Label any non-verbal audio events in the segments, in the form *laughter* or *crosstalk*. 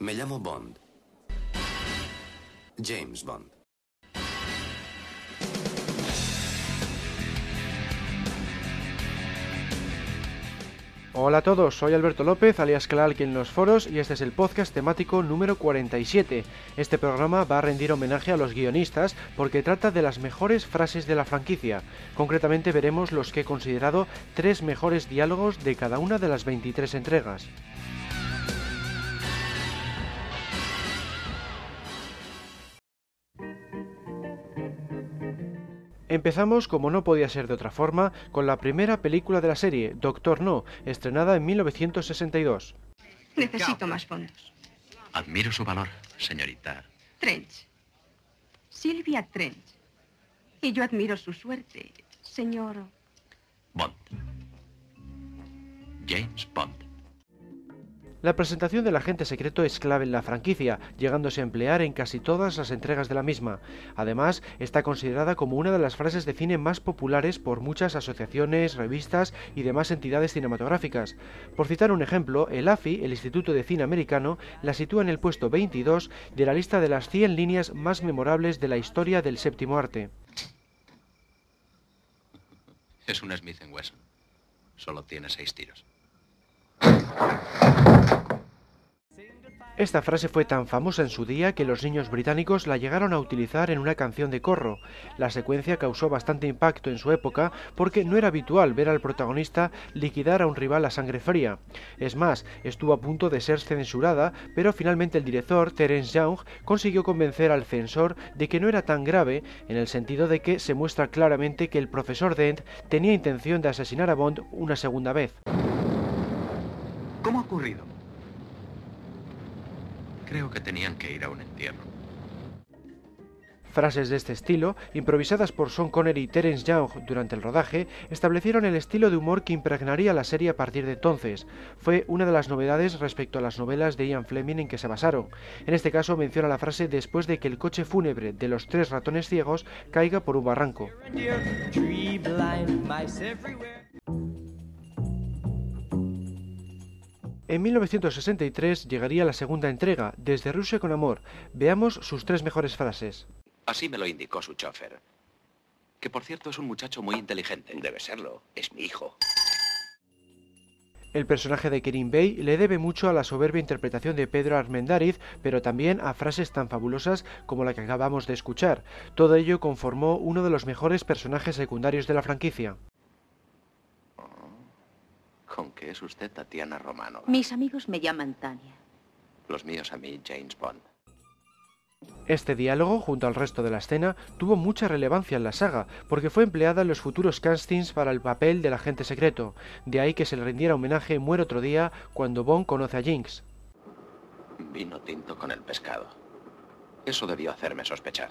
Me llamo Bond. James Bond. Hola a todos, soy Alberto López, alias Clark en los foros, y este es el podcast temático número 47. Este programa va a rendir homenaje a los guionistas porque trata de las mejores frases de la franquicia. Concretamente veremos los que he considerado tres mejores diálogos de cada una de las 23 entregas. Empezamos, como no podía ser de otra forma, con la primera película de la serie, Doctor No, estrenada en 1962. Necesito más fondos. Admiro su valor, señorita. Trench. Silvia Trench. Y yo admiro su suerte, señor. Bond. James Bond. La presentación del agente secreto es clave en la franquicia, llegándose a emplear en casi todas las entregas de la misma. Además, está considerada como una de las frases de cine más populares por muchas asociaciones, revistas y demás entidades cinematográficas. Por citar un ejemplo, el AFI, el Instituto de Cine Americano, la sitúa en el puesto 22 de la lista de las 100 líneas más memorables de la historia del séptimo arte. Es un Smith Wesson. Solo tiene seis tiros. Esta frase fue tan famosa en su día que los niños británicos la llegaron a utilizar en una canción de corro. La secuencia causó bastante impacto en su época porque no era habitual ver al protagonista liquidar a un rival a sangre fría. Es más, estuvo a punto de ser censurada, pero finalmente el director, Terence Young, consiguió convencer al censor de que no era tan grave en el sentido de que se muestra claramente que el profesor Dent tenía intención de asesinar a Bond una segunda vez. ¿Cómo ha ocurrido? Creo que tenían que ir a un entierro. Frases de este estilo, improvisadas por Sean Connery y Terence Young durante el rodaje, establecieron el estilo de humor que impregnaría la serie a partir de entonces. Fue una de las novedades respecto a las novelas de Ian Fleming en que se basaron. En este caso menciona la frase después de que el coche fúnebre de los tres ratones ciegos caiga por un barranco. En 1963 llegaría la segunda entrega, Desde Rusia con Amor. Veamos sus tres mejores frases. Así me lo indicó su chofer. Que por cierto es un muchacho muy inteligente. Debe serlo. Es mi hijo. El personaje de Kerim Bey le debe mucho a la soberbia interpretación de Pedro Armendáriz, pero también a frases tan fabulosas como la que acabamos de escuchar. Todo ello conformó uno de los mejores personajes secundarios de la franquicia. ¿Con qué es usted Tatiana Romano? Mis amigos me llaman Tania. Los míos a mí, James Bond. Este diálogo, junto al resto de la escena, tuvo mucha relevancia en la saga, porque fue empleada en los futuros castings para el papel del agente secreto. De ahí que se le rindiera homenaje en Muere otro día cuando Bond conoce a Jinx. Vino tinto con el pescado. Eso debió hacerme sospechar.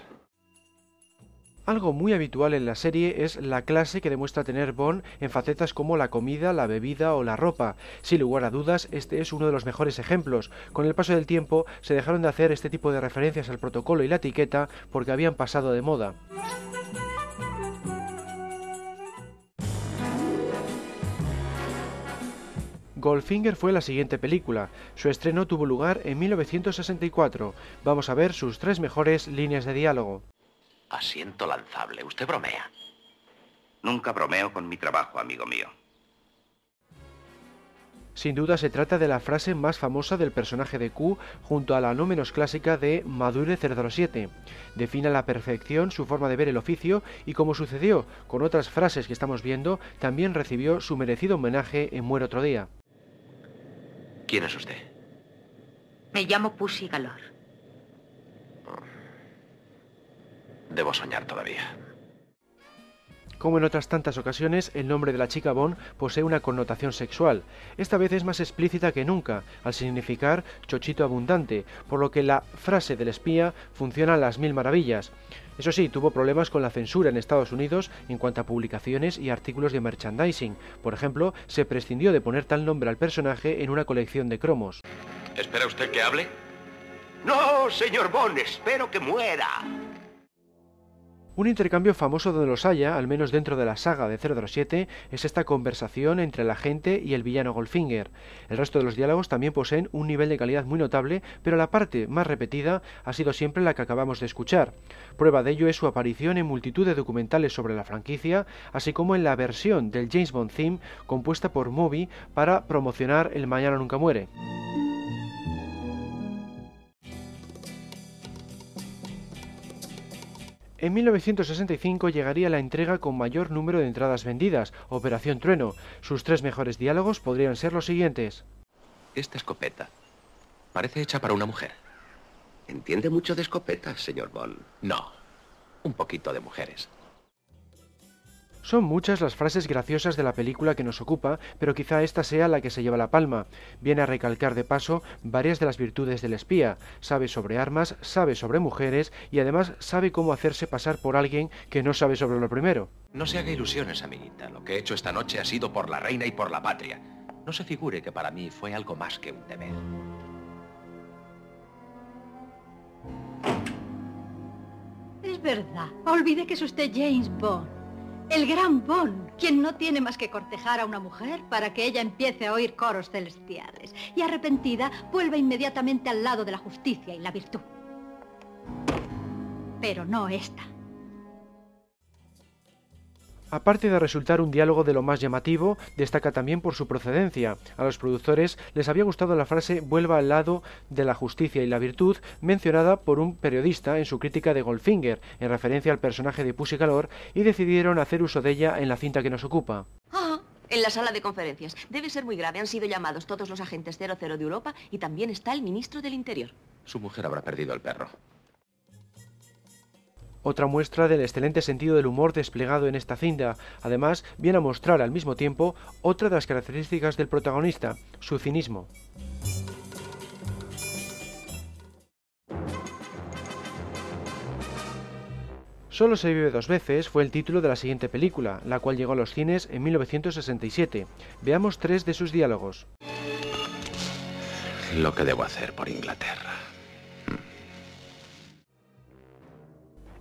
Algo muy habitual en la serie es la clase que demuestra tener Bond en facetas como la comida, la bebida o la ropa. Sin lugar a dudas, este es uno de los mejores ejemplos. Con el paso del tiempo se dejaron de hacer este tipo de referencias al protocolo y la etiqueta porque habían pasado de moda. Goldfinger fue la siguiente película. Su estreno tuvo lugar en 1964. Vamos a ver sus tres mejores líneas de diálogo. Asiento lanzable. Usted bromea. Nunca bromeo con mi trabajo, amigo mío. Sin duda se trata de la frase más famosa del personaje de Q junto a la no menos clásica de Madure 007. Define a la perfección su forma de ver el oficio y como sucedió con otras frases que estamos viendo, también recibió su merecido homenaje en Muere otro día. ¿Quién es usted? Me llamo Pussy Galore. Debo soñar todavía. Como en otras tantas ocasiones, el nombre de la chica Bond posee una connotación sexual. Esta vez es más explícita que nunca, al significar chochito abundante, por lo que la frase del espía funciona a las mil maravillas. Eso sí, tuvo problemas con la censura en Estados Unidos en cuanto a publicaciones y artículos de merchandising. Por ejemplo, se prescindió de poner tal nombre al personaje en una colección de cromos. ¿Espera usted que hable? No, señor Bond, espero que muera. Un intercambio famoso donde los haya, al menos dentro de la saga de 007, es esta conversación entre el agente y el villano Goldfinger. El resto de los diálogos también poseen un nivel de calidad muy notable, pero la parte más repetida ha sido siempre la que acabamos de escuchar. Prueba de ello es su aparición en multitud de documentales sobre la franquicia, así como en la versión del James Bond theme compuesta por Moby para promocionar El Mañana Nunca Muere. En 1965 llegaría la entrega con mayor número de entradas vendidas, Operación Trueno. Sus tres mejores diálogos podrían ser los siguientes. Esta escopeta parece hecha para una mujer. ¿Entiende mucho de escopetas, señor Bond? No, un poquito de mujeres. Son muchas las frases graciosas de la película que nos ocupa, pero quizá esta sea la que se lleva la palma. Viene a recalcar de paso varias de las virtudes del espía. Sabe sobre armas, sabe sobre mujeres y además sabe cómo hacerse pasar por alguien que no sabe sobre lo primero. No se haga ilusiones, amiguita. Lo que he hecho esta noche ha sido por la reina y por la patria. No se figure que para mí fue algo más que un deber. Es verdad. Olvide que es usted James Bond. El gran Bond, quien no tiene más que cortejar a una mujer para que ella empiece a oír coros celestiales y arrepentida vuelva inmediatamente al lado de la justicia y la virtud. Pero no esta. Aparte de resultar un diálogo de lo más llamativo, destaca también por su procedencia. A los productores les había gustado la frase vuelva al lado de la justicia y la virtud, mencionada por un periodista en su crítica de Goldfinger, en referencia al personaje de Pussy Calor, y decidieron hacer uso de ella en la cinta que nos ocupa. Ah, en la sala de conferencias. Debe ser muy grave. Han sido llamados todos los agentes 00 de Europa y también está el ministro del Interior. Su mujer habrá perdido el perro. Otra muestra del excelente sentido del humor desplegado en esta cinta. Además, viene a mostrar al mismo tiempo otra de las características del protagonista, su cinismo. Solo se vive dos veces fue el título de la siguiente película, la cual llegó a los cines en 1967. Veamos tres de sus diálogos. Lo que debo hacer por Inglaterra.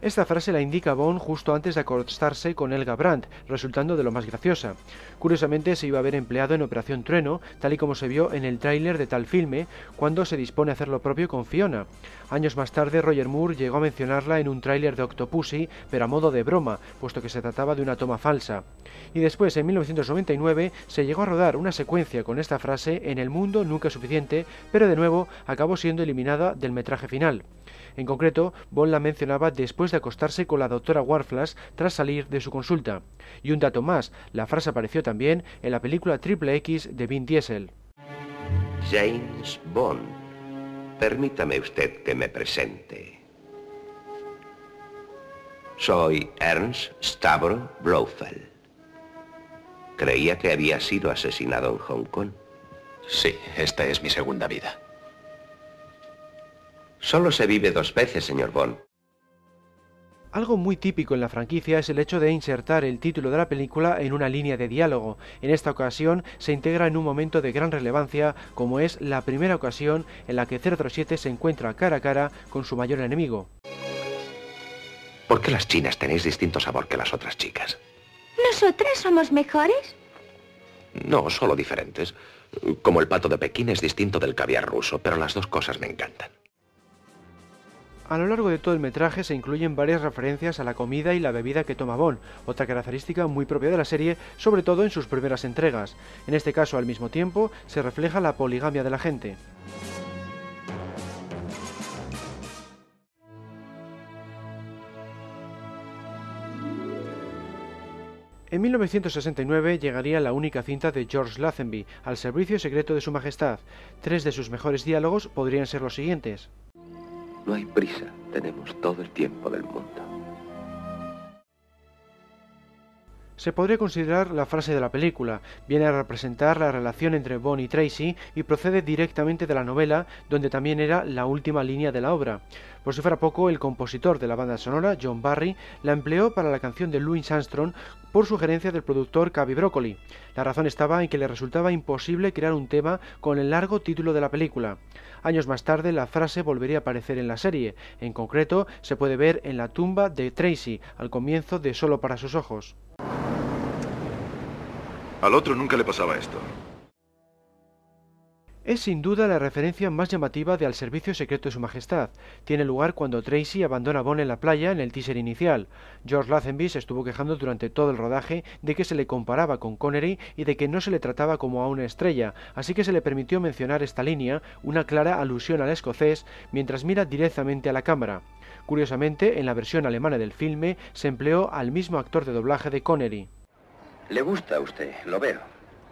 Esta frase la indica Bond justo antes de acostarse con Elga Brandt, resultando de lo más graciosa. Curiosamente se iba a haber empleado en Operación Trueno, tal y como se vio en el tráiler de tal filme, cuando se dispone a hacer lo propio con Fiona. Años más tarde Roger Moore llegó a mencionarla en un tráiler de Octopussy, pero a modo de broma, puesto que se trataba de una toma falsa. Y después, en 1999, se llegó a rodar una secuencia con esta frase en El mundo nunca suficiente, pero de nuevo acabó siendo eliminada del metraje final. En concreto, Bond la mencionaba después de acostarse con la doctora Warflash tras salir de su consulta. Y un dato más, la frase apareció también en la película Triple X de Vin Diesel. James Bond. Permítame usted que me presente. Soy Ernst Stavro Blofeld. Creía que había sido asesinado en Hong Kong. Sí, esta es mi segunda vida. Solo se vive dos veces, señor Bond. Algo muy típico en la franquicia es el hecho de insertar el título de la película en una línea de diálogo. En esta ocasión se integra en un momento de gran relevancia, como es la primera ocasión en la que 007 se encuentra cara a cara con su mayor enemigo. ¿Por qué las chinas tenéis distinto sabor que las otras chicas? ¿Nosotras somos mejores? No, solo diferentes. Como el pato de Pekín es distinto del caviar ruso, pero las dos cosas me encantan. A lo largo de todo el metraje se incluyen varias referencias a la comida y la bebida que toma Bond, otra característica muy propia de la serie, sobre todo en sus primeras entregas. En este caso, al mismo tiempo, se refleja la poligamia de la gente. En 1969 llegaría la única cinta de George Lazenby, al servicio secreto de su majestad. Tres de sus mejores diálogos podrían ser los siguientes. No hay prisa, tenemos todo el tiempo del mundo. Se podría considerar la frase de la película. Viene a representar la relación entre Bond y Tracy y procede directamente de la novela, donde también era la última línea de la obra. Por si fuera poco, el compositor de la banda sonora, John Barry, la empleó para la canción de Louis Armstrong por sugerencia del productor Cavi Broccoli. La razón estaba en que le resultaba imposible crear un tema con el largo título de la película. Años más tarde la frase volvería a aparecer en la serie. En concreto, se puede ver en la tumba de Tracy, al comienzo de Solo para sus ojos. Al otro nunca le pasaba esto. Es sin duda la referencia más llamativa de Al Servicio Secreto de Su Majestad. Tiene lugar cuando Tracy abandona a Bond en la playa en el teaser inicial. George Lazenby se estuvo quejando durante todo el rodaje de que se le comparaba con Connery y de que no se le trataba como a una estrella, así que se le permitió mencionar esta línea, una clara alusión al escocés, mientras mira directamente a la cámara. Curiosamente, en la versión alemana del filme se empleó al mismo actor de doblaje de Connery. Le gusta a usted, lo veo.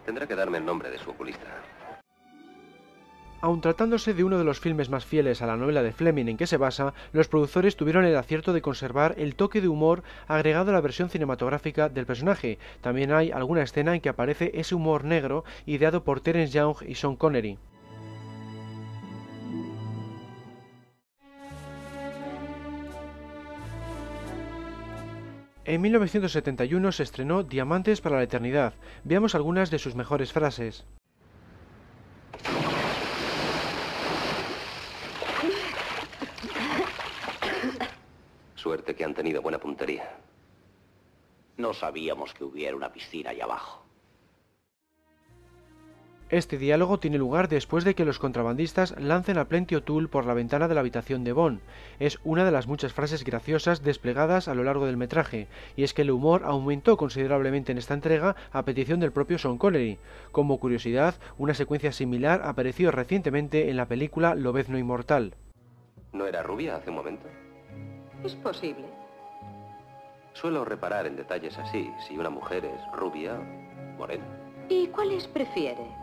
Tendrá que darme el nombre de su oculista. Aun tratándose de uno de los filmes más fieles a la novela de Fleming en que se basa, los productores tuvieron el acierto de conservar el toque de humor agregado a la versión cinematográfica del personaje. También hay alguna escena en que aparece ese humor negro ideado por Terence Young y Sean Connery. En 1971 se estrenó Diamantes para la Eternidad. Veamos algunas de sus mejores frases. Suerte que han tenido buena puntería. No sabíamos que hubiera una piscina allá abajo. Este diálogo tiene lugar después de que los contrabandistas lancen a Plenty O'Toole por la ventana de la habitación de Bond. Es una de las muchas frases graciosas desplegadas a lo largo del metraje, y es que el humor aumentó considerablemente en esta entrega a petición del propio Sean Connery. Como curiosidad, una secuencia similar apareció recientemente en la película Lobezno Inmortal. ¿No era rubia hace un momento? Es posible. Suelo reparar en detalles así, si una mujer es rubia, morena. ¿Y cuáles prefiere?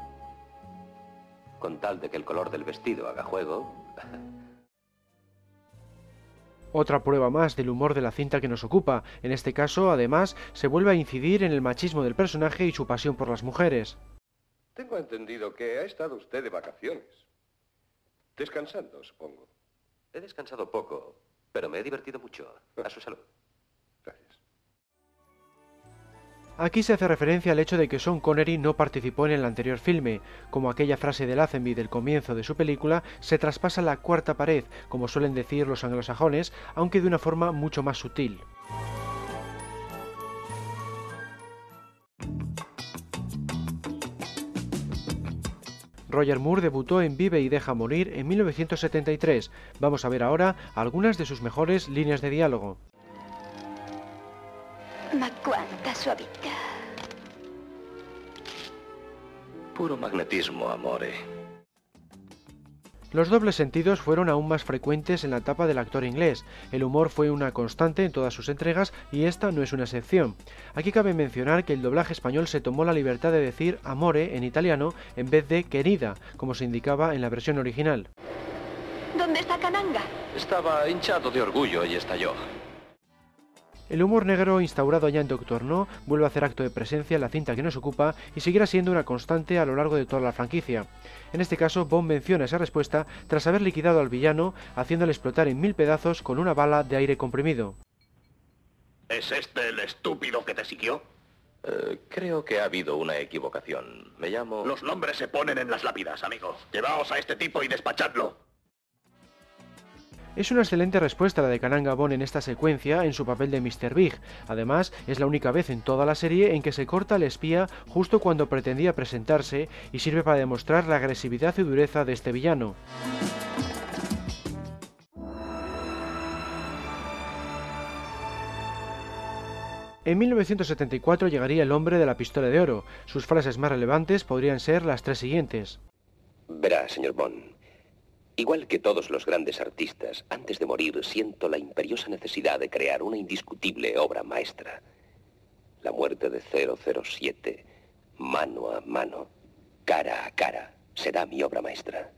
Con tal de que el color del vestido haga juego. Otra prueba más del humor de la cinta que nos ocupa. En este caso, además, se vuelve a incidir en el machismo del personaje y su pasión por las mujeres. Tengo entendido que ha estado usted de vacaciones. Descansando, supongo. He descansado poco, pero me he divertido mucho. A su salud. Aquí se hace referencia al hecho de que Sean Connery no participó en el anterior filme. Como aquella frase de Lazenby del comienzo de su película, se traspasa la cuarta pared, como suelen decir los anglosajones, aunque de una forma mucho más sutil. Roger Moore debutó en Vive y Deja Morir en 1973. Vamos a ver ahora algunas de sus mejores líneas de diálogo. Ma quanta suavità. Puro magnetismo, amore. Los dobles sentidos fueron aún más frecuentes en la etapa del actor inglés. El humor fue una constante en todas sus entregas y esta no es una excepción. Aquí cabe mencionar que el doblaje español se tomó la libertad de decir amore en italiano en vez de querida, como se indicaba en la versión original. ¿Dónde está Cananga? Estaba hinchado de orgullo y estalló. El humor negro instaurado ya en Doctor No vuelve a hacer acto de presencia en la cinta que nos ocupa y seguirá siendo una constante a lo largo de toda la franquicia. En este caso, Bond menciona esa respuesta tras haber liquidado al villano, haciéndole explotar en mil pedazos con una bala de aire comprimido. ¿Es este el estúpido que te siguió? Eh, creo que ha habido una equivocación. Me llamo... Los nombres se ponen en las lápidas, amigo. Llevaos a este tipo y despachadlo. Es una excelente respuesta la de Kananga Bond en esta secuencia en su papel de Mr. Big. Además, es la única vez en toda la serie en que se corta al espía justo cuando pretendía presentarse y sirve para demostrar la agresividad y dureza de este villano. En 1974 llegaría el hombre de la pistola de oro. Sus frases más relevantes podrían ser las tres siguientes. Verá, señor Bond, Igual que todos los grandes artistas, antes de morir siento la imperiosa necesidad de crear una indiscutible obra maestra. La muerte de 007, mano a mano, cara a cara, será mi obra maestra.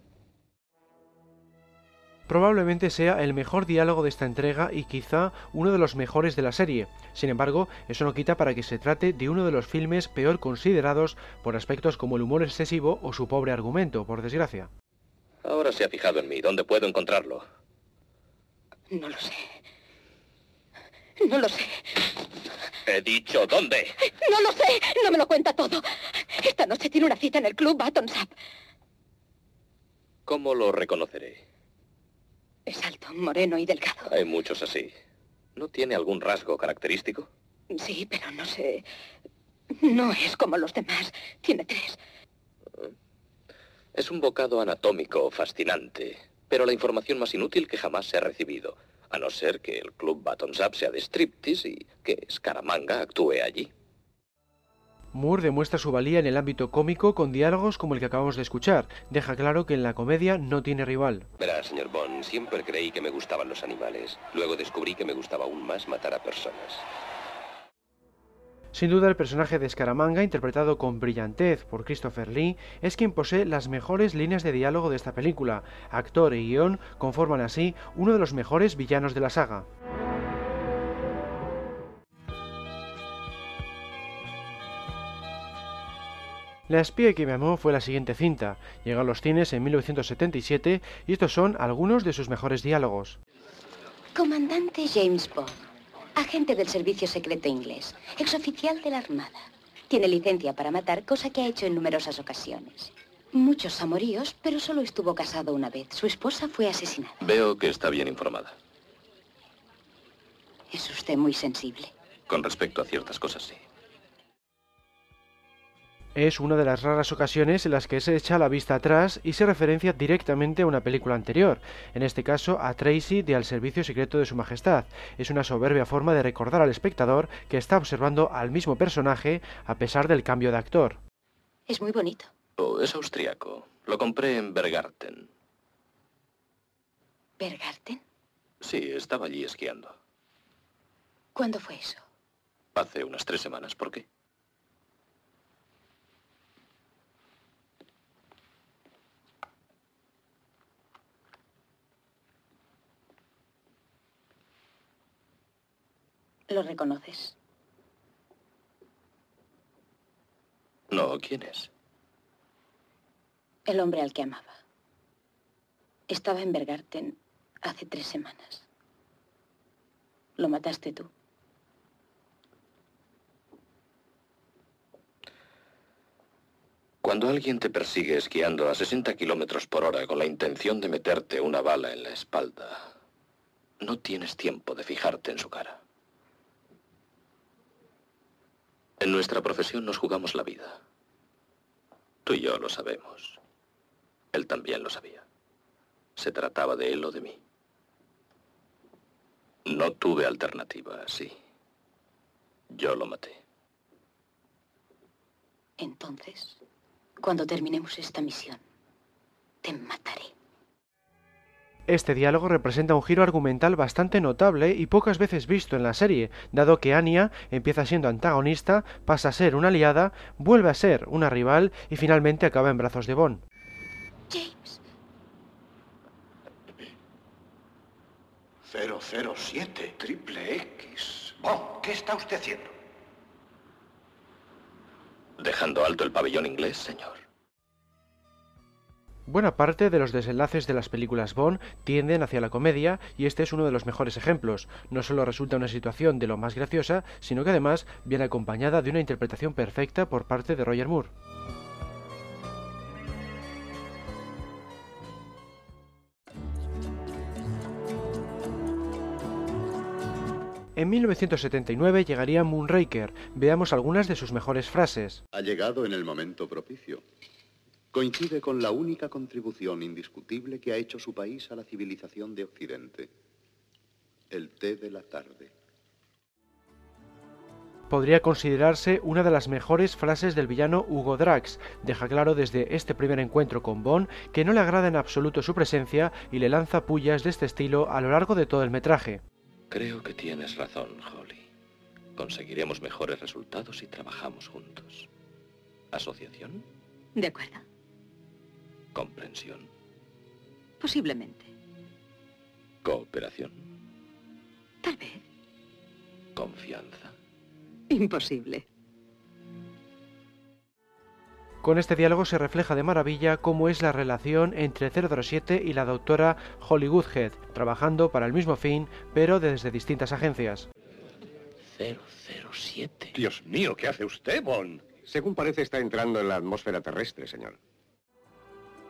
Probablemente sea el mejor diálogo de esta entrega y quizá uno de los mejores de la serie. Sin embargo, eso no quita para que se trate de uno de los filmes peor considerados por aspectos como el humor excesivo o su pobre argumento, por desgracia. Ahora se ha fijado en mí. ¿Dónde puedo encontrarlo? No lo sé. No lo sé. He dicho, ¿dónde? No lo sé. No me lo cuenta todo. Esta noche tiene una cita en el club Battonsap. ¿Cómo lo reconoceré? Es alto, moreno y delgado. Hay muchos así. ¿No tiene algún rasgo característico? Sí, pero no sé. No es como los demás. Tiene tres. Es un bocado anatómico fascinante, pero la información más inútil que jamás se ha recibido, a no ser que el club Buttons Up sea de striptease y que Scaramanga actúe allí. Moore demuestra su valía en el ámbito cómico con diálogos como el que acabamos de escuchar. Deja claro que en la comedia no tiene rival. Verá, señor Bond, siempre creí que me gustaban los animales. Luego descubrí que me gustaba aún más matar a personas. Sin duda el personaje de Scaramanga, interpretado con brillantez por Christopher Lee, es quien posee las mejores líneas de diálogo de esta película. Actor y guion conforman así uno de los mejores villanos de la saga. La espía que me amó fue la siguiente cinta. Llegó a los cines en 1977 y estos son algunos de sus mejores diálogos. Comandante James Bond, agente del servicio secreto inglés, exoficial de la Armada. Tiene licencia para matar, cosa que ha hecho en numerosas ocasiones. Muchos amoríos, pero solo estuvo casado una vez. Su esposa fue asesinada. Veo que está bien informada. Es usted muy sensible. Con respecto a ciertas cosas, sí es una de las raras ocasiones en las que se echa la vista atrás y se referencia directamente a una película anterior, en este caso a Tracy de Al Servicio Secreto de Su Majestad. Es una soberbia forma de recordar al espectador que está observando al mismo personaje a pesar del cambio de actor. Es muy bonito. Oh, es austriaco. Lo compré en Bergarten. ¿Bergarten? Sí, estaba allí esquiando. ¿Cuándo fue eso? Hace unas tres semanas. ¿Por qué? ¿Lo reconoces? No, ¿quién es? El hombre al que amaba. Estaba en Bergarten hace tres semanas. Lo mataste tú. Cuando alguien te persigue esquiando a 60 kilómetros por hora con la intención de meterte una bala en la espalda, no tienes tiempo de fijarte en su cara. En nuestra profesión nos jugamos la vida. Tú y yo lo sabemos. Él también lo sabía. Se trataba de él o de mí. No tuve alternativa, sí. Yo lo maté. Entonces, cuando terminemos esta misión, te mataré. Este diálogo representa un giro argumental bastante notable y pocas veces visto en la serie, dado que Anya empieza siendo antagonista, pasa a ser una aliada, vuelve a ser una rival y finalmente acaba en brazos de Bond. James. 007, triple X. Bond, ¿qué está usted haciendo? Dejando alto el pabellón inglés, señor. Buena parte de los desenlaces de las películas Bond tienden hacia la comedia y este es uno de los mejores ejemplos. No solo resulta una situación de lo más graciosa, sino que además viene acompañada de una interpretación perfecta por parte de Roger Moore. En 1979 llegaría Moonraker. Veamos algunas de sus mejores frases. Ha llegado en el momento propicio coincide con la única contribución indiscutible que ha hecho su país a la civilización de Occidente, el té de la tarde. Podría considerarse una de las mejores frases del villano Hugo Drax. Deja claro desde este primer encuentro con Bond que no le agrada en absoluto su presencia y le lanza pullas de este estilo a lo largo de todo el metraje. Creo que tienes razón, Holly. Conseguiremos mejores resultados si trabajamos juntos. ¿Asociación? De acuerdo comprensión. Posiblemente. Cooperación. Tal vez. Confianza. Imposible. Con este diálogo se refleja de maravilla cómo es la relación entre 007 y la doctora Hollywoodhead, trabajando para el mismo fin, pero desde distintas agencias. 007. Dios mío, ¿qué hace usted, Bond? Según parece, está entrando en la atmósfera terrestre, señor.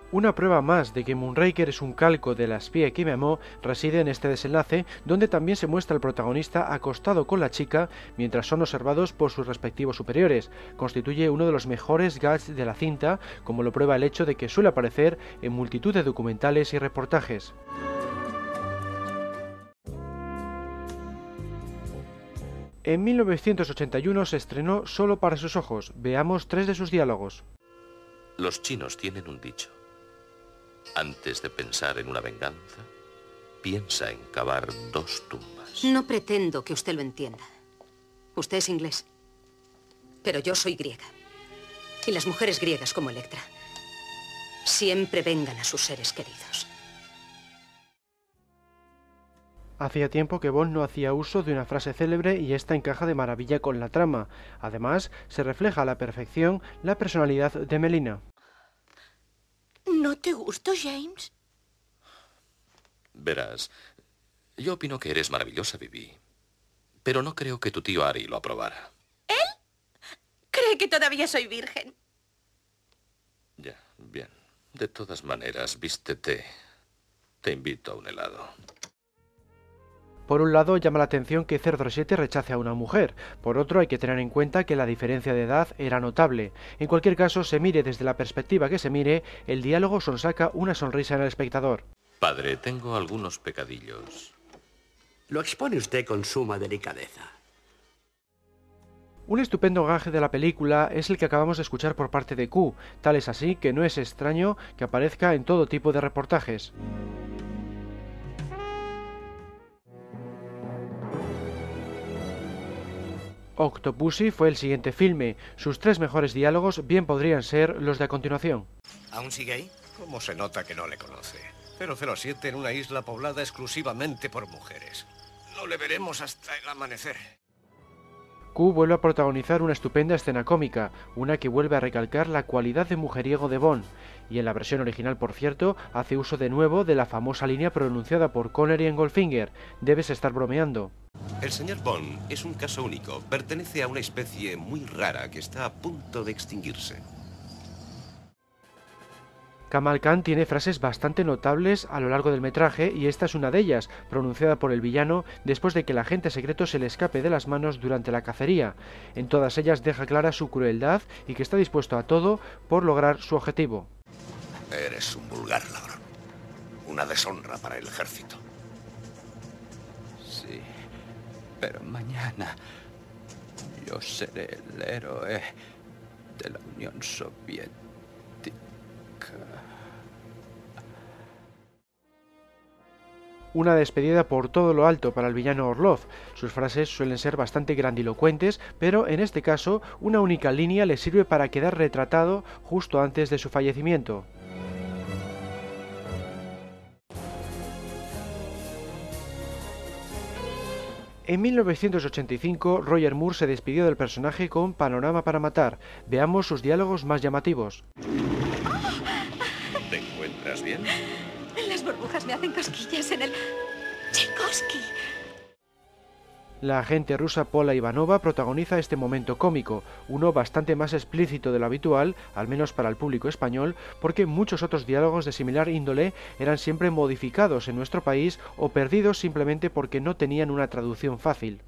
Una prueba más de que Moonraker es un calco de la espía que me amó reside en este desenlace, donde también se muestra el protagonista acostado con la chica mientras son observados por sus respectivos superiores. Constituye uno de los mejores gags de la cinta, como lo prueba el hecho de que suele aparecer en multitud de documentales y reportajes. En 1981 se estrenó Solo para sus ojos. Veamos tres de sus diálogos. Los chinos tienen un dicho. Antes de pensar en una venganza, piensa en cavar dos tumbas. No pretendo que usted lo entienda. Usted es inglés. Pero yo soy griega. Y las mujeres griegas como Electra siempre vengan a sus seres queridos. Hacía tiempo que Bond no hacía uso de una frase célebre y esta encaja de maravilla con la trama. Además, se refleja a la perfección la personalidad de Melina. ¿No te gustó, James? Verás, yo opino que eres maravillosa, Vivi. Pero no creo que tu tío Ari lo aprobara. ¿Él? Cree que todavía soy virgen. Ya, bien. De todas maneras, vístete. Te invito a un helado. Por un lado llama la atención que 007 rechace a una mujer, por otro hay que tener en cuenta que la diferencia de edad era notable. En cualquier caso, se mire desde la perspectiva que se mire, el diálogo sonsaca una sonrisa en el espectador. Padre, tengo algunos pecadillos. Lo expone usted con suma delicadeza. Un estupendo gaje de la película es el que acabamos de escuchar por parte de Q, tal es así que no es extraño que aparezca en todo tipo de reportajes. Octopussy fue el siguiente filme. Sus tres mejores diálogos bien podrían ser los de a continuación. ¿Aún sigue ahí? ¿Cómo se nota que no le conoce? 007 en una isla poblada exclusivamente por mujeres. No le veremos hasta el amanecer. Q vuelve a protagonizar una estupenda escena cómica, una que vuelve a recalcar la cualidad de mujeriego de Bond, y en la versión original, por cierto, hace uso de nuevo de la famosa línea pronunciada por Connery en Goldfinger, debes estar bromeando. El señor Bond es un caso único, pertenece a una especie muy rara que está a punto de extinguirse. Kamal Khan tiene frases bastante notables a lo largo del metraje y esta es una de ellas, pronunciada por el villano después de que el agente secreto se le escape de las manos durante la cacería. En todas ellas deja clara su crueldad y que está dispuesto a todo por lograr su objetivo. Eres un vulgar ladrón. Una deshonra para el ejército. Sí, pero mañana yo seré el héroe de la Unión Soviética. Una despedida por todo lo alto para el villano Orlov. Sus frases suelen ser bastante grandilocuentes, pero en este caso una única línea le sirve para quedar retratado justo antes de su fallecimiento. En 1985, Roger Moore se despidió del personaje con Panorama para Matar. Veamos sus diálogos más llamativos. ¿Te encuentras bien? Las burbujas me hacen cosquillas en el... Tchaikovsky. La agente rusa Paula Ivanova protagoniza este momento cómico, uno bastante más explícito de lo habitual, al menos para el público español, porque muchos otros diálogos de similar índole eran siempre modificados en nuestro país o perdidos simplemente porque no tenían una traducción fácil.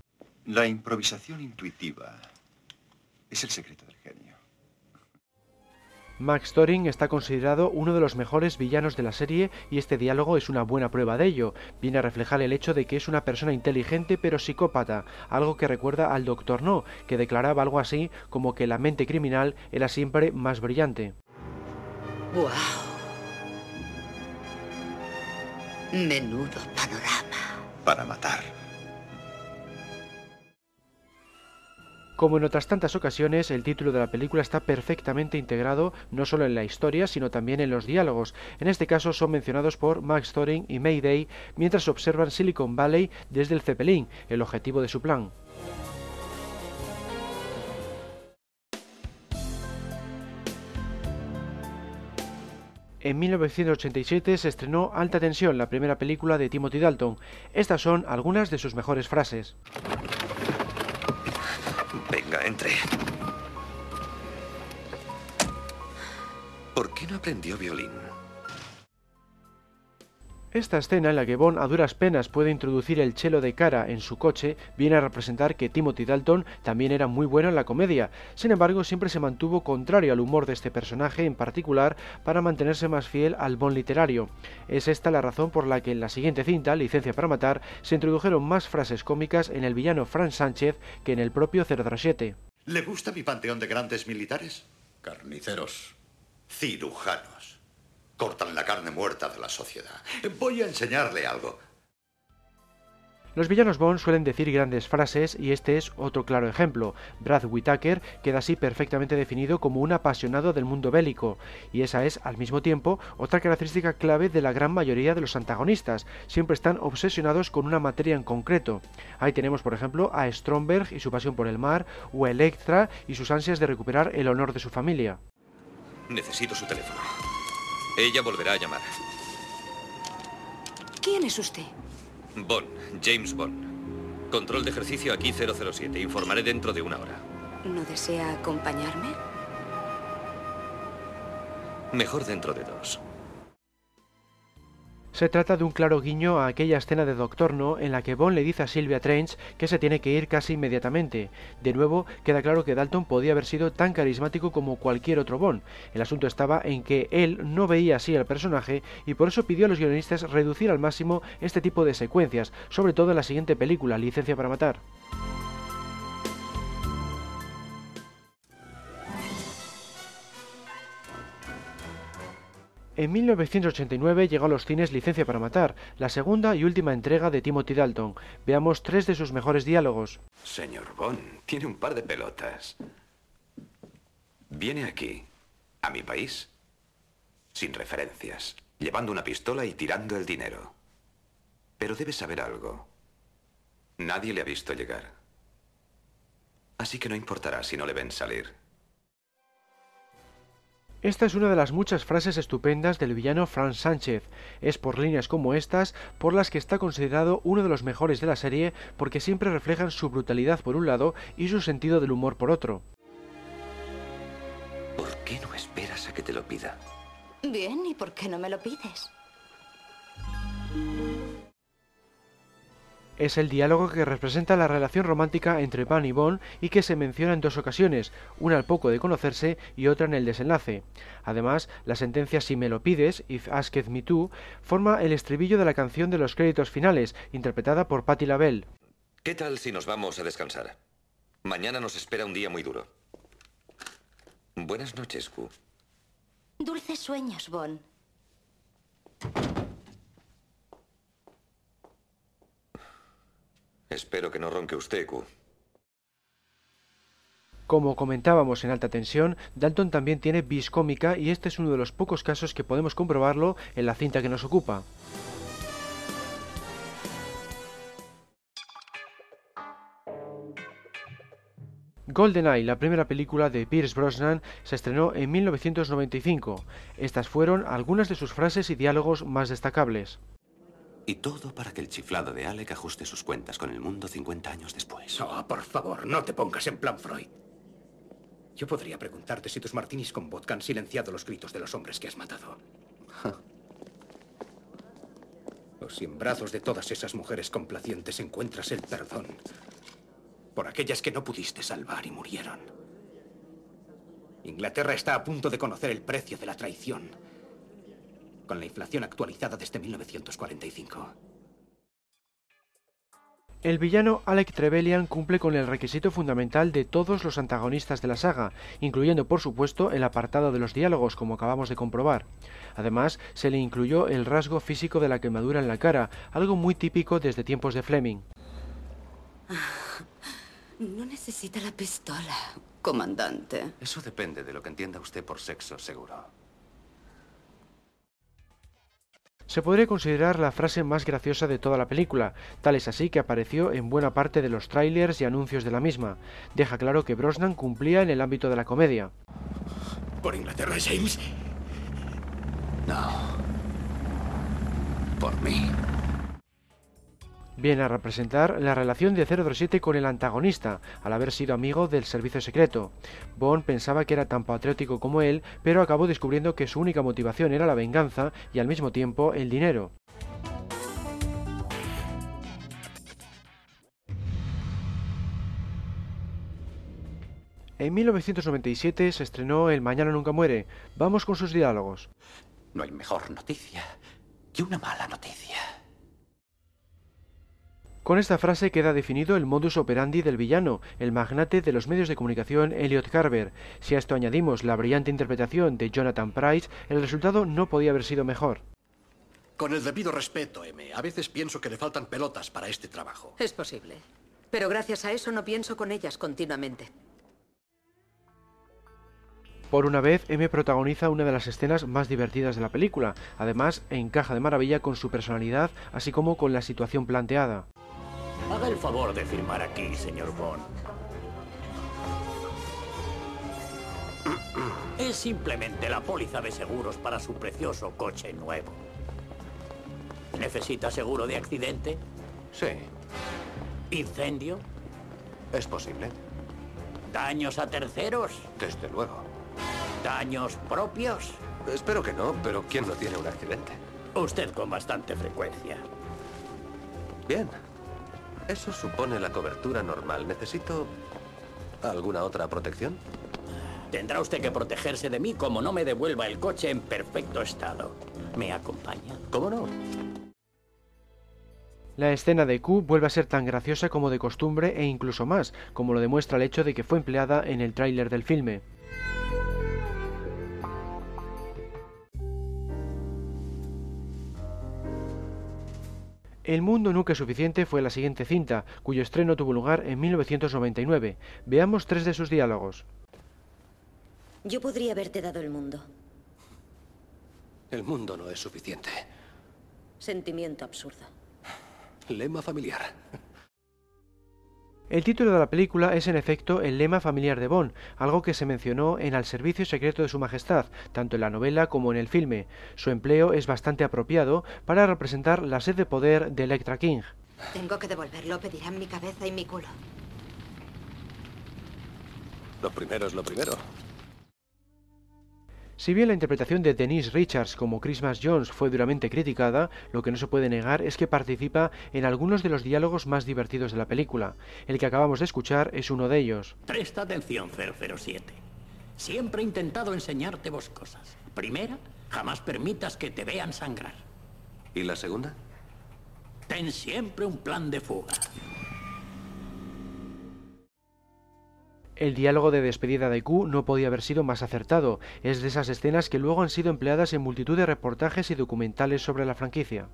La improvisación intuitiva es el secreto. Max Thoring está considerado uno de los mejores villanos de la serie y este diálogo es una buena prueba de ello. Viene a reflejar el hecho de que es una persona inteligente pero psicópata, algo que recuerda al Doctor No, que declaraba algo así como que la mente criminal era siempre más brillante. ¡Wow! Menudo panorama. Para matar. Como en otras tantas ocasiones, el título de la película está perfectamente integrado no solo en la historia, sino también en los diálogos. En este caso son mencionados por Max Thorin y Mayday mientras observan Silicon Valley desde el Zeppelin, el objetivo de su plan. En 1987 se estrenó Alta Tensión, la primera película de Timothy Dalton. Estas son algunas de sus mejores frases. Venga, entre. ¿Por qué no aprendió violín? Esta escena en la que Bond a duras penas puede introducir el chelo de cara en su coche viene a representar que Timothy Dalton también era muy bueno en la comedia. Sin embargo, siempre se mantuvo contrario al humor de este personaje en particular para mantenerse más fiel al Bond literario. Es esta la razón por la que en la siguiente cinta, Licencia para matar, se introdujeron más frases cómicas en el villano Frank Sánchez que en el propio 007. ¿Le gusta mi panteón de grandes militares? Carniceros, cirujanos cortan la carne muerta de la sociedad. Voy a enseñarle algo. Los villanos Bond suelen decir grandes frases y este es otro claro ejemplo. Brad Whitaker queda así perfectamente definido como un apasionado del mundo bélico y esa es al mismo tiempo otra característica clave de la gran mayoría de los antagonistas. Siempre están obsesionados con una materia en concreto. Ahí tenemos por ejemplo a Stromberg y su pasión por el mar o a Electra y sus ansias de recuperar el honor de su familia. Necesito su teléfono. Ella volverá a llamar. ¿Quién es usted? Bond, James Bond. Control de ejercicio aquí 007. Informaré dentro de una hora. ¿No desea acompañarme? Mejor dentro de dos. Se trata de un claro guiño a aquella escena de Doctor No en la que Bond le dice a Sylvia Trench que se tiene que ir casi inmediatamente. De nuevo, queda claro que Dalton podía haber sido tan carismático como cualquier otro Bond. El asunto estaba en que él no veía así al personaje y por eso pidió a los guionistas reducir al máximo este tipo de secuencias, sobre todo en la siguiente película, Licencia para Matar. En 1989 llegó a los cines Licencia para Matar, la segunda y última entrega de Timothy Dalton. Veamos tres de sus mejores diálogos. Señor Bond, tiene un par de pelotas. Viene aquí, a mi país, sin referencias, llevando una pistola y tirando el dinero. Pero debe saber algo. Nadie le ha visto llegar. Así que no importará si no le ven salir. Esta es una de las muchas frases estupendas del villano Frank Sánchez. Es por líneas como estas por las que está considerado uno de los mejores de la serie porque siempre reflejan su brutalidad por un lado y su sentido del humor por otro. ¿Por qué no esperas a que te lo pida? Bien, ¿y por qué no me lo pides? Es el diálogo que representa la relación romántica entre Van y Bond y que se menciona en dos ocasiones, una al poco de conocerse y otra en el desenlace. Además, la sentencia Si me lo pides, If Asked Me To, forma el estribillo de la canción de los créditos finales, interpretada por Patti LaBelle. ¿Qué tal si nos vamos a descansar? Mañana nos espera un día muy duro. Buenas noches, Q. Dulces sueños, Bond. Espero que no ronque usted, Q. Como comentábamos en alta tensión, Dalton también tiene bis cómica y este es uno de los pocos casos que podemos comprobarlo en la cinta que nos ocupa. GoldenEye, la primera película de Pierce Brosnan, se estrenó en 1995. Estas fueron algunas de sus frases y diálogos más destacables. Y todo para que el chiflado de Alec ajuste sus cuentas con el mundo 50 años después. Oh, por favor, no te pongas en plan Freud. Yo podría preguntarte si tus martinis con vodka han silenciado los gritos de los hombres que has matado. *laughs* O si en brazos de todas esas mujeres complacientes encuentras el perdón por aquellas que no pudiste salvar y murieron. Inglaterra está a punto de conocer el precio de la traición con la inflación actualizada desde 1945. El villano Alec Trevelyan cumple con el requisito fundamental de todos los antagonistas de la saga, incluyendo por supuesto el apartado de los diálogos, como acabamos de comprobar. Además, se le incluyó el rasgo físico de la quemadura en la cara, algo muy típico desde tiempos de Fleming. No necesita la pistola, comandante. Eso depende de lo que entienda usted por sexo seguro. Se podría considerar la frase más graciosa de toda la película, tal es así que apareció en buena parte de los trailers y anuncios de la misma. Deja claro que Brosnan cumplía en el ámbito de la comedia. ¿Por Inglaterra, James? No. Por mí. Viene a representar la relación de 007 con el antagonista, al haber sido amigo del servicio secreto. Bond pensaba que era tan patriótico como él, pero acabó descubriendo que su única motivación era la venganza y al mismo tiempo el dinero. En 1997 se estrenó El Mañana Nunca Muere. Vamos con sus diálogos. No hay mejor noticia que una mala noticia. Con esta frase queda definido el modus operandi del villano, el magnate de los medios de comunicación Elliot Carver. Si a esto añadimos la brillante interpretación de Jonathan Price, el resultado no podía haber sido mejor. Con el debido respeto, M, a veces pienso que le faltan pelotas para este trabajo. Es posible. Pero gracias a eso no pienso con ellas continuamente. Por una vez, M protagoniza una de las escenas más divertidas de la película. Además, encaja de maravilla con su personalidad, así como con la situación planteada. Haga el favor de firmar aquí, señor Bond. Es simplemente la póliza de seguros para su precioso coche nuevo. ¿Necesita seguro de accidente? Sí. ¿Incendio? Es posible. ¿Daños a terceros? Desde luego. ¿Daños propios? Espero que no, pero ¿quién no tiene un accidente? Usted con bastante frecuencia. Bien. Eso supone la cobertura normal. ¿Necesito alguna otra protección? Tendrá usted que protegerse de mí como no me devuelva el coche en perfecto estado. ¿Me acompaña? ¿Cómo no? La escena de Q vuelve a ser tan graciosa como de costumbre e incluso más, como lo demuestra el hecho de que fue empleada en el tráiler del filme. El mundo nunca es suficiente fue la siguiente cinta, cuyo estreno tuvo lugar en 1999. Veamos tres de sus diálogos. Yo podría haberte dado el mundo. El mundo no es suficiente. Sentimiento absurdo. Lema familiar. El título de la película es en efecto el lema familiar de Bond, algo que se mencionó en Al servicio secreto de su majestad, tanto en la novela como en el filme. Su empleo es bastante apropiado para representar la sed de poder de Electra King. Tengo que devolverlo, pedirán mi cabeza y mi culo. Lo primero es lo primero. Si bien la interpretación de Denise Richards como Christmas Jones fue duramente criticada, lo que no se puede negar es que participa en algunos de los diálogos más divertidos de la película. El que acabamos de escuchar es uno de ellos. Presta atención, 007. Siempre he intentado enseñarte vos cosas. Primera, jamás permitas que te vean sangrar. ¿Y la segunda? Ten siempre un plan de fuga. El diálogo de despedida de Q no podía haber sido más acertado. Es de esas escenas que luego han sido empleadas en multitud de reportajes y documentales sobre la franquicia.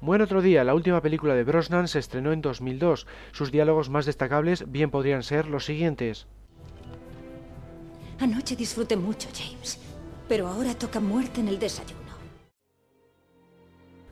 Buen otro día, la última película de Brosnan se estrenó en 2002. Sus diálogos más destacables bien podrían ser los siguientes. Anoche disfruté mucho, James. Pero ahora toca muerte en el desayuno.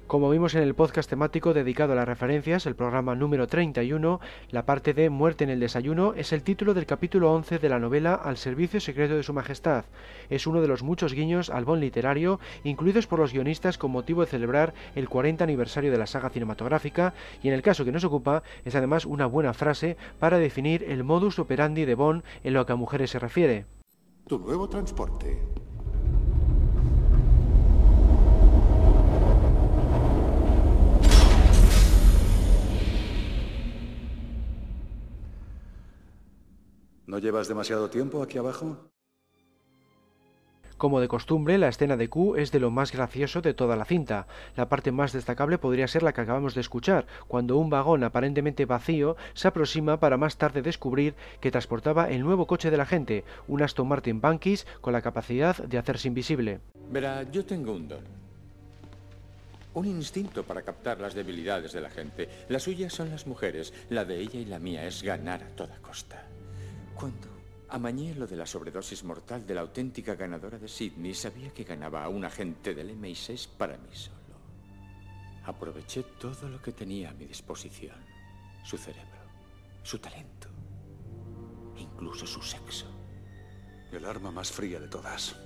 Como vimos en el podcast temático dedicado a las referencias, el programa número 31, la parte de Muerte en el desayuno es el título del capítulo 11 de la novela Al servicio secreto de su majestad. Es uno de los muchos guiños al bon literario incluidos por los guionistas con motivo de celebrar el 40 aniversario de la saga cinematográfica y en el caso que nos ocupa es además una buena frase para definir el modus operandi de Bond en lo que a mujeres se refiere. Tu nuevo transporte. ¿No llevas demasiado tiempo aquí abajo? Como de costumbre, la escena de Q es de lo más gracioso de toda la cinta. La parte más destacable podría ser la que acabamos de escuchar, cuando un vagón aparentemente vacío se aproxima para más tarde descubrir que transportaba el nuevo coche de la gente, un Aston Martin Bankis con la capacidad de hacerse invisible. Verá, yo tengo un don. Un instinto para captar las debilidades de la gente. Las suyas son las mujeres, la de ella y la mía es ganar a toda costa. Cuando amañé lo de la sobredosis mortal de la auténtica ganadora de Sydney, sabía que ganaba a un agente del MI6 para mí solo. Aproveché todo lo que tenía a mi disposición. Su cerebro, su talento, incluso su sexo. El arma más fría de todas.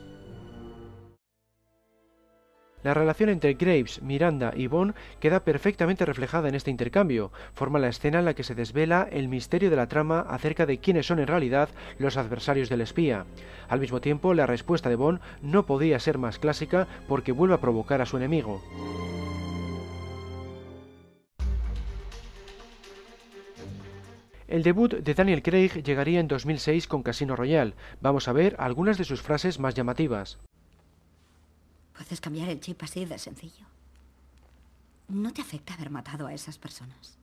La relación entre Graves, Miranda y Bond queda perfectamente reflejada en este intercambio. Forma la escena en la que se desvela el misterio de la trama acerca de quiénes son en realidad los adversarios del espía. Al mismo tiempo, la respuesta de Bond no podía ser más clásica porque vuelve a provocar a su enemigo. El debut de Daniel Craig llegaría en 2006 con Casino Royale. Vamos a ver algunas de sus frases más llamativas. Puedes cambiar el chip así de sencillo. ¿No te afecta haber matado a esas personas?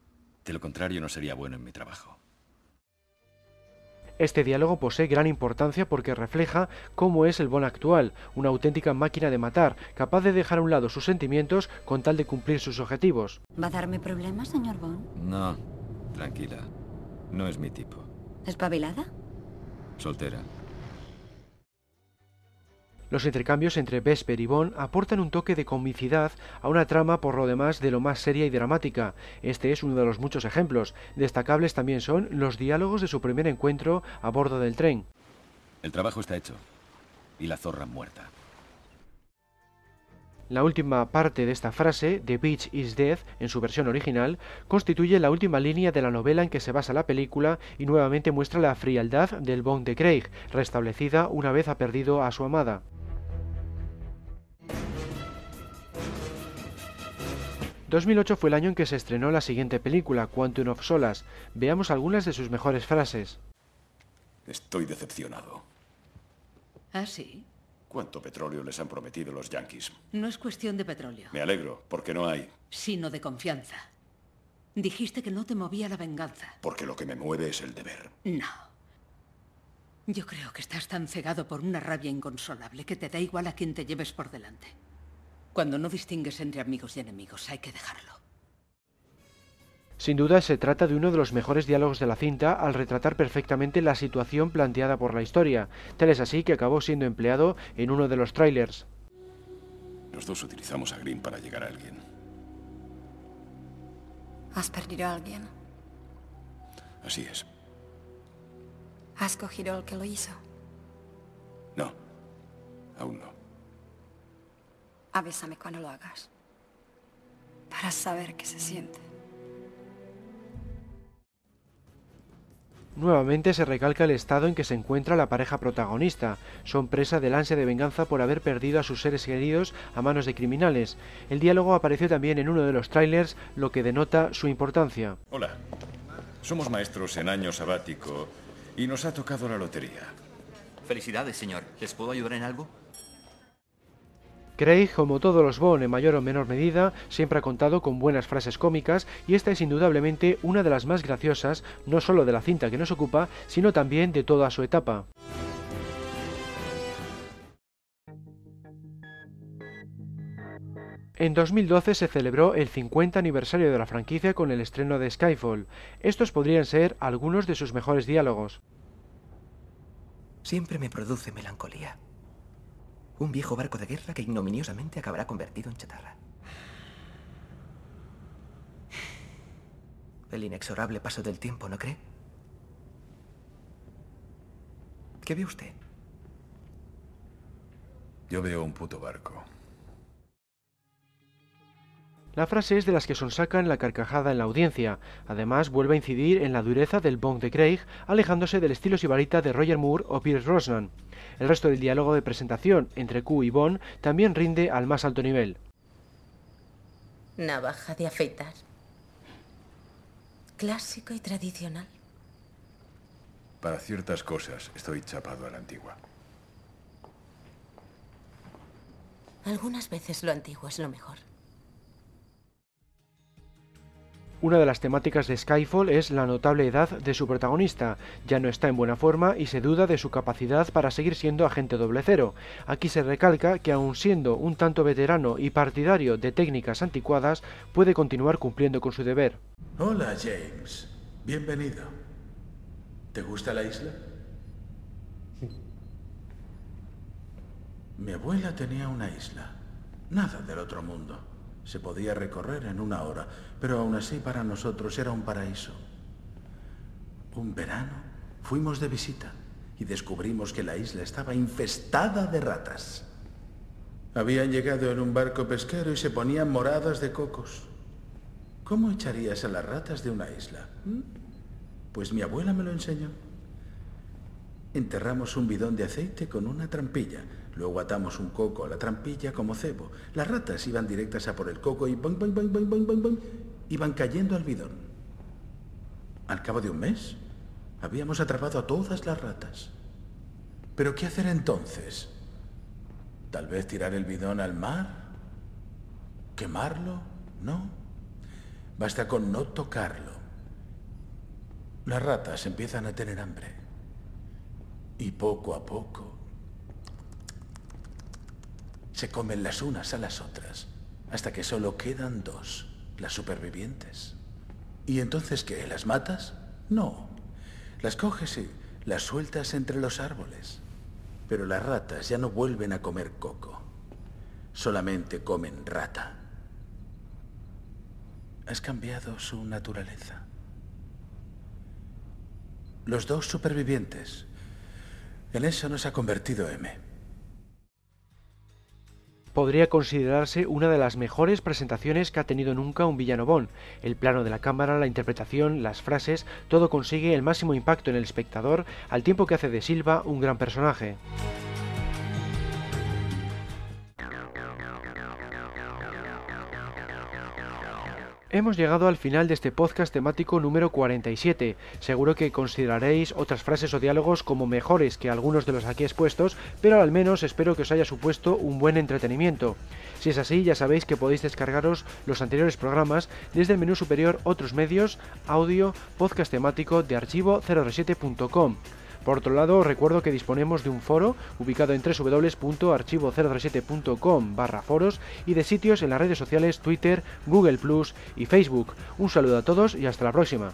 De lo contrario, no sería bueno en mi trabajo. Este diálogo posee gran importancia porque refleja cómo es el Bond actual, una auténtica máquina de matar, capaz de dejar a un lado sus sentimientos con tal de cumplir sus objetivos. ¿Va a darme problemas, señor Bond? No, tranquila. No es mi tipo. ¿Espabilada? Soltera. Los intercambios entre Vesper y Bond aportan un toque de comicidad a una trama por lo demás de lo más seria y dramática. Este es uno de los muchos ejemplos. Destacables también son los diálogos de su primer encuentro a bordo del tren. El trabajo está hecho. Y la zorra muerta. La última parte de esta frase, The Beach is Dead, en su versión original, constituye la última línea de la novela en que se basa la película y nuevamente muestra la frialdad del Bond de Craig, restablecida una vez ha perdido a su amada. 2008 fue el año en que se estrenó la siguiente película, Quantum of Solas. Veamos algunas de sus mejores frases. Estoy decepcionado. ¿Ah, sí? ¿Cuánto petróleo les han prometido los yanquis? No es cuestión de petróleo, Me alegro, porque no hay. sino de confianza. Dijiste que no te movía la venganza. Porque lo que me mueve es el deber. No. Yo creo que estás tan cegado por una rabia inconsolable que te da igual a quien te lleves por delante. Cuando no distingues entre amigos y enemigos, hay que dejarlo. Sin duda se trata de uno de los mejores diálogos de la cinta al retratar perfectamente la situación planteada por la historia. Tal es así que acabó siendo empleado en uno de los trailers. Los dos utilizamos a Green para llegar a alguien. ¿Has perdido a alguien? Así es. ¿Has cogido al que lo hizo? No, aún no. Avísame cuando lo hagas. Para saber qué se siente. Nuevamente se recalca el estado en que se encuentra la pareja protagonista. Son presa del ansia de venganza por haber perdido a sus seres queridos a manos de criminales. El diálogo apareció también en uno de los trailers, lo que denota su importancia. Hola. Somos maestros en año sabático y nos ha tocado la lotería. Felicidades, señor. ¿Les puedo ayudar en algo? Craig, como todos los Bond en mayor o menor medida, siempre ha contado con buenas frases cómicas y esta es indudablemente una de las más graciosas, no solo de la cinta que nos ocupa, sino también de toda su etapa. En 2012 se celebró el 50 aniversario de la franquicia con el estreno de Skyfall. Estos podrían ser algunos de sus mejores diálogos. Siempre me produce melancolía. Un viejo barco de guerra que ignominiosamente acabará convertido en chatarra. El inexorable paso del tiempo, ¿no cree? ¿Qué ve usted? Yo veo un puto barco. La frase es de las que sonsacan la carcajada en la audiencia. Además, vuelve a incidir en la dureza del Bond de Craig, alejándose del estilo sibarita de Roger Moore o Pierce Brosnan. El resto del diálogo de presentación entre Q y Bond también rinde al más alto nivel. Navaja de afeitar. Clásico y tradicional. Para ciertas cosas estoy chapado a la antigua. Algunas veces lo antiguo es lo mejor. Una de las temáticas de Skyfall es la notable edad de su protagonista. Ya no está en buena forma y se duda de su capacidad para seguir siendo agente doble cero. Aquí se recalca que aun siendo un tanto veterano y partidario de técnicas anticuadas, puede continuar cumpliendo con su deber. Hola James, bienvenido. ¿Te gusta la isla? Mi abuela tenía una isla, nada del otro mundo. Se podía recorrer en una hora, pero aún así para nosotros era un paraíso. Un verano fuimos de visita y descubrimos que la isla estaba infestada de ratas. Habían llegado en un barco pesquero y se ponían moradas de cocos. ¿Cómo echarías a las ratas de una isla? ¿Mm? Pues mi abuela me lo enseñó. Enterramos un bidón de aceite con una trampilla Luego atamos un coco a la trampilla como cebo. Las ratas iban directas a por el coco y iban cayendo al bidón. Al cabo de un mes, habíamos atrapado a todas las ratas. ¿Pero qué hacer entonces? ¿Tal vez tirar el bidón al mar? ¿Quemarlo? No. Basta con no tocarlo. Las ratas empiezan a tener hambre. Y poco a poco se comen las unas a las otras, hasta que solo quedan dos, las supervivientes. ¿Y entonces qué? ¿Las matas? No. Las coges y las sueltas entre los árboles. Pero las ratas ya no vuelven a comer coco. Solamente comen rata. Has cambiado su naturaleza. Los dos supervivientes. En eso nos ha convertido M podría considerarse una de las mejores presentaciones que ha tenido nunca un villano Bond. El plano de la cámara, la interpretación, las frases, todo consigue el máximo impacto en el espectador, al tiempo que hace de Silva un gran personaje. Hemos llegado al final de este podcast temático número 47. Seguro que consideraréis otras frases o diálogos como mejores que algunos de los aquí expuestos, pero al menos espero que os haya supuesto un buen entretenimiento. Si es así, ya sabéis que podéis descargaros los anteriores programas desde el menú superior Otros medios, audio, podcast temático de archivo 037.com. Por otro lado, recuerdo que disponemos de un foro ubicado en www.archivo037.com barra foros y de sitios en las redes sociales Twitter, Google Plus y Facebook. Un saludo a todos y hasta la próxima.